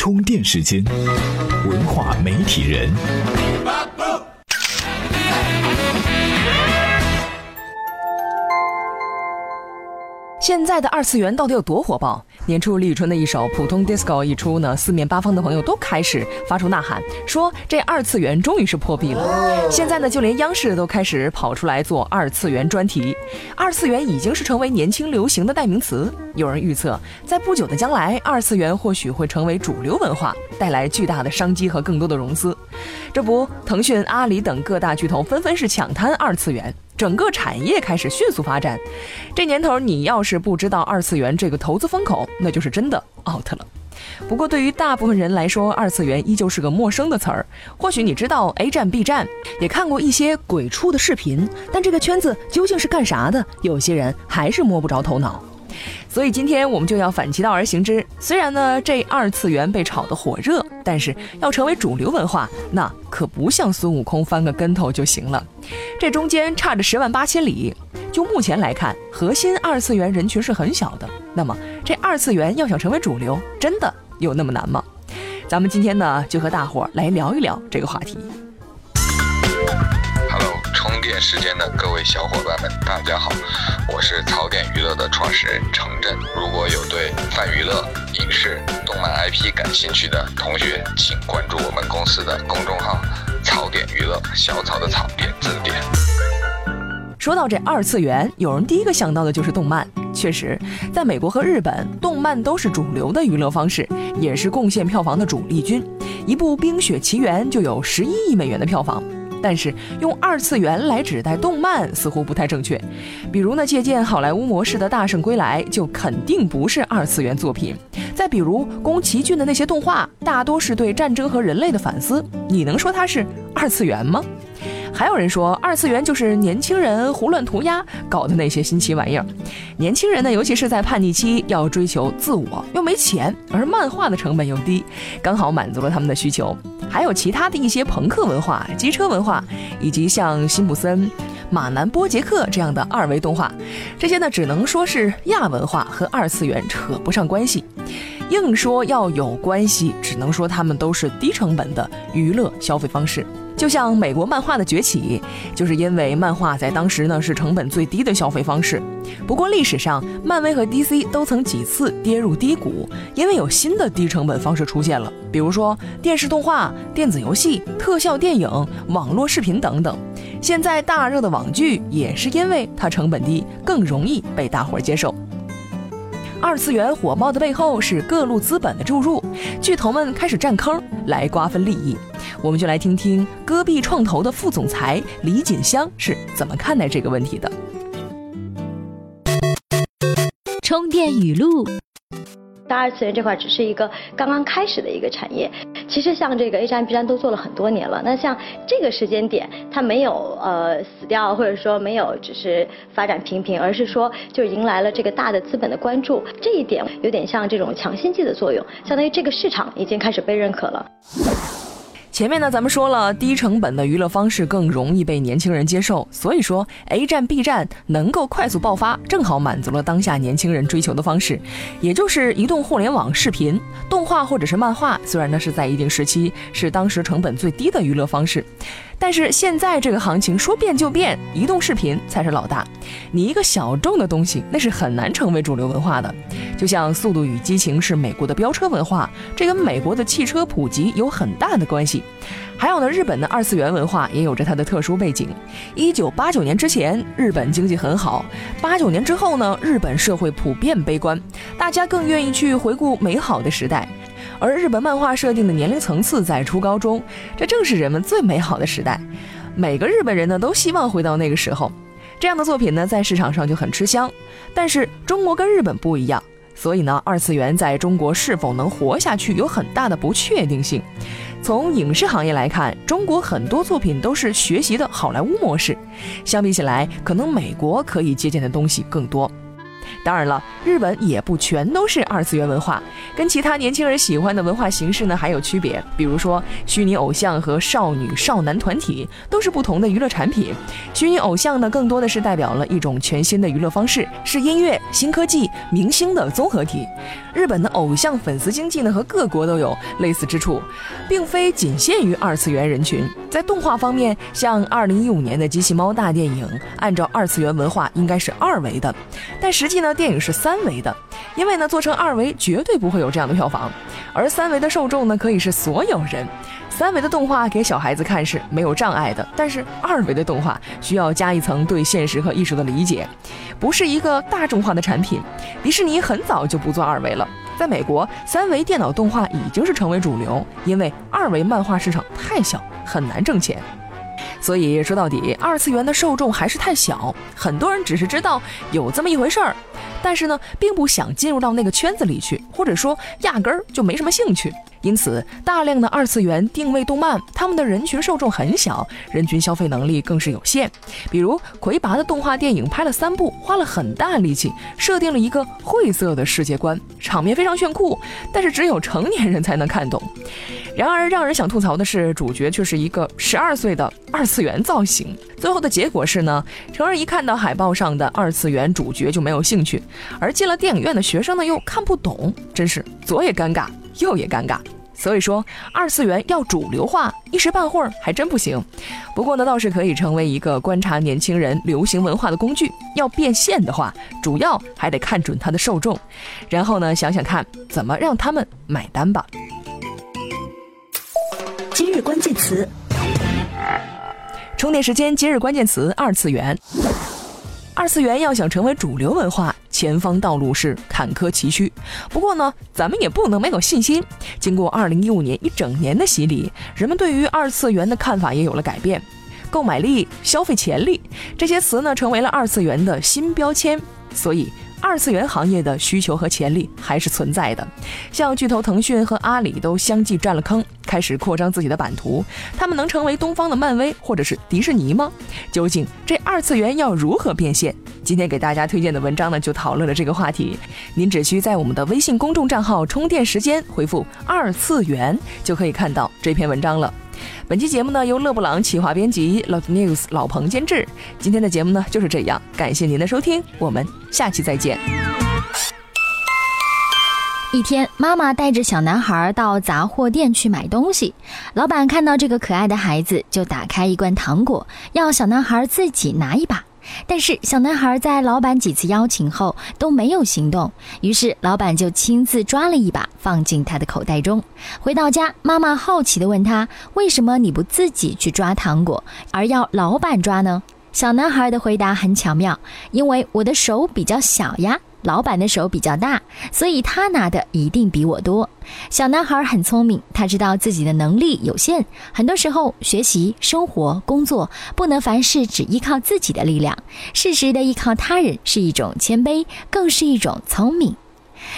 充电时间，文化媒体人。现在的二次元到底有多火爆？年初李宇春的一首《普通 DISCO》一出呢，四面八方的朋友都开始发出呐喊，说这二次元终于是破壁了。现在呢，就连央视都开始跑出来做二次元专题。二次元已经是成为年轻流行的代名词。有人预测，在不久的将来，二次元或许会成为主流文化，带来巨大的商机和更多的融资。这不，腾讯、阿里等各大巨头纷纷是抢滩二次元。整个产业开始迅速发展，这年头你要是不知道二次元这个投资风口，那就是真的 out 了。不过对于大部分人来说，二次元依旧是个陌生的词儿。或许你知道 A 站、B 站，也看过一些鬼畜的视频，但这个圈子究竟是干啥的？有些人还是摸不着头脑。所以今天我们就要反其道而行之。虽然呢，这二次元被炒得火热，但是要成为主流文化，那可不像孙悟空翻个跟头就行了。这中间差着十万八千里。就目前来看，核心二次元人群是很小的。那么，这二次元要想成为主流，真的有那么难吗？咱们今天呢，就和大伙儿来聊一聊这个话题。时间的各位小伙伴们，大家好，我是槽点娱乐的创始人程震。如果有对泛娱乐、影视、动漫 IP 感兴趣的同学，请关注我们公司的公众号“槽点娱乐”，小草的草，点字点。说到这二次元，有人第一个想到的就是动漫。确实，在美国和日本，动漫都是主流的娱乐方式，也是贡献票房的主力军。一部《冰雪奇缘》就有十一亿美元的票房。但是用二次元来指代动漫似乎不太正确，比如呢，借鉴好莱坞模式的大圣归来就肯定不是二次元作品。再比如宫崎骏的那些动画，大多是对战争和人类的反思，你能说它是二次元吗？还有人说，二次元就是年轻人胡乱涂鸦搞的那些新奇玩意儿。年轻人呢，尤其是在叛逆期，要追求自我，又没钱，而漫画的成本又低，刚好满足了他们的需求。还有其他的一些朋克文化、机车文化，以及像辛普森、马南波杰克这样的二维动画，这些呢，只能说是亚文化，和二次元扯不上关系。硬说要有关系，只能说他们都是低成本的娱乐消费方式。就像美国漫画的崛起，就是因为漫画在当时呢是成本最低的消费方式。不过历史上，漫威和 DC 都曾几次跌入低谷，因为有新的低成本方式出现了，比如说电视动画、电子游戏、特效电影、网络视频等等。现在大热的网剧也是因为它成本低，更容易被大伙儿接受。二次元火爆的背后是各路资本的注入，巨头们开始占坑来瓜分利益。我们就来听听戈壁创投的副总裁李锦香是怎么看待这个问题的。充电语录。大二次元这块只是一个刚刚开始的一个产业，其实像这个 A 站、B 站都做了很多年了。那像这个时间点，它没有呃死掉，或者说没有只是发展平平，而是说就迎来了这个大的资本的关注。这一点有点像这种强心剂的作用，相当于这个市场已经开始被认可了。前面呢，咱们说了，低成本的娱乐方式更容易被年轻人接受，所以说 A 站、B 站能够快速爆发，正好满足了当下年轻人追求的方式，也就是移动互联网视频、动画或者是漫画。虽然呢是在一定时期是当时成本最低的娱乐方式。但是现在这个行情说变就变，移动视频才是老大。你一个小众的东西，那是很难成为主流文化的。就像《速度与激情》是美国的飙车文化，这跟美国的汽车普及有很大的关系。还有呢，日本的二次元文化也有着它的特殊背景。一九八九年之前，日本经济很好；八九年之后呢，日本社会普遍悲观，大家更愿意去回顾美好的时代。而日本漫画设定的年龄层次在初高中，这正是人们最美好的时代。每个日本人呢都希望回到那个时候。这样的作品呢在市场上就很吃香。但是中国跟日本不一样，所以呢二次元在中国是否能活下去有很大的不确定性。从影视行业来看，中国很多作品都是学习的好莱坞模式，相比起来，可能美国可以借鉴的东西更多。当然了，日本也不全都是二次元文化，跟其他年轻人喜欢的文化形式呢还有区别。比如说，虚拟偶像和少女少男团体都是不同的娱乐产品。虚拟偶像呢，更多的是代表了一种全新的娱乐方式，是音乐、新科技、明星的综合体。日本的偶像粉丝经济呢，和各国都有类似之处，并非仅限于二次元人群。在动画方面，像2015年的《机器猫》大电影，按照二次元文化应该是二维的，但实际呢，电影是三维的，因为呢，做成二维绝对不会有这样的票房，而三维的受众呢，可以是所有人。三维的动画给小孩子看是没有障碍的，但是二维的动画需要加一层对现实和艺术的理解，不是一个大众化的产品。迪士尼很早就不做二维了，在美国，三维电脑动画已经是成为主流，因为二维漫画市场太小，很难挣钱。所以说到底，二次元的受众还是太小，很多人只是知道有这么一回事儿，但是呢，并不想进入到那个圈子里去，或者说压根儿就没什么兴趣。因此，大量的二次元定位动漫，他们的人群受众很小，人均消费能力更是有限。比如魁拔的动画电影拍了三部，花了很大力气，设定了一个晦涩的世界观，场面非常炫酷，但是只有成年人才能看懂。然而，让人想吐槽的是，主角却是一个十二岁的二次元造型。最后的结果是呢，成人一看到海报上的二次元主角就没有兴趣，而进了电影院的学生呢又看不懂，真是左也尴尬。右也尴尬，所以说二次元要主流化，一时半会儿还真不行。不过呢，倒是可以成为一个观察年轻人流行文化的工具。要变现的话，主要还得看准它的受众，然后呢，想想看怎么让他们买单吧。今日关键词，充电时间。今日关键词：二次元。二次元要想成为主流文化。前方道路是坎坷崎岖，不过呢，咱们也不能没有信心。经过二零一五年一整年的洗礼，人们对于二次元的看法也有了改变。购买力、消费潜力这些词呢，成为了二次元的新标签。所以。二次元行业的需求和潜力还是存在的，像巨头腾讯和阿里都相继占了坑，开始扩张自己的版图。他们能成为东方的漫威或者是迪士尼吗？究竟这二次元要如何变现？今天给大家推荐的文章呢，就讨论了这个话题。您只需在我们的微信公众账号“充电时间”回复“二次元”，就可以看到这篇文章了。本期节目呢，由勒布朗企划编辑，Lot News 老彭监制。今天的节目呢，就是这样。感谢您的收听，我们下期再见。一天，妈妈带着小男孩到杂货店去买东西，老板看到这个可爱的孩子，就打开一罐糖果，要小男孩自己拿一把。但是小男孩在老板几次邀请后都没有行动，于是老板就亲自抓了一把放进他的口袋中。回到家，妈妈好奇地问他：“为什么你不自己去抓糖果，而要老板抓呢？”小男孩的回答很巧妙：“因为我的手比较小呀。”老板的手比较大，所以他拿的一定比我多。小男孩很聪明，他知道自己的能力有限，很多时候学习、生活、工作不能凡事只依靠自己的力量，适时的依靠他人是一种谦卑，更是一种聪明。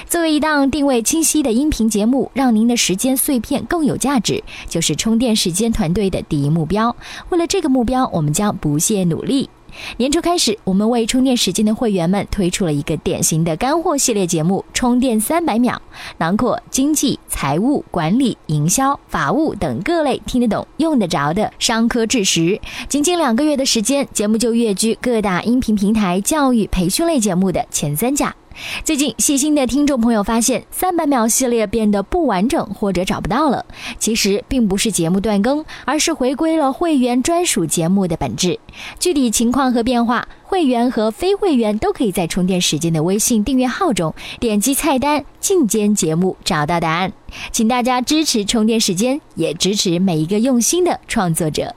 作为一档定位清晰的音频节目，让您的时间碎片更有价值，就是充电时间团队的第一目标。为了这个目标，我们将不懈努力。年初开始，我们为充电时间的会员们推出了一个典型的干货系列节目《充电三百秒》，囊括经济、财务、管理、营销、法务等各类听得懂、用得着的商科知识。仅仅两个月的时间，节目就跃居各大音频平台教育培训类节目的前三甲。最近，细心的听众朋友发现，三百秒系列变得不完整或者找不到了。其实并不是节目断更，而是回归了会员专属节目的本质。具体情况和变化，会员和非会员都可以在充电时间的微信订阅号中点击菜单“进阶节目”找到答案。请大家支持充电时间，也支持每一个用心的创作者。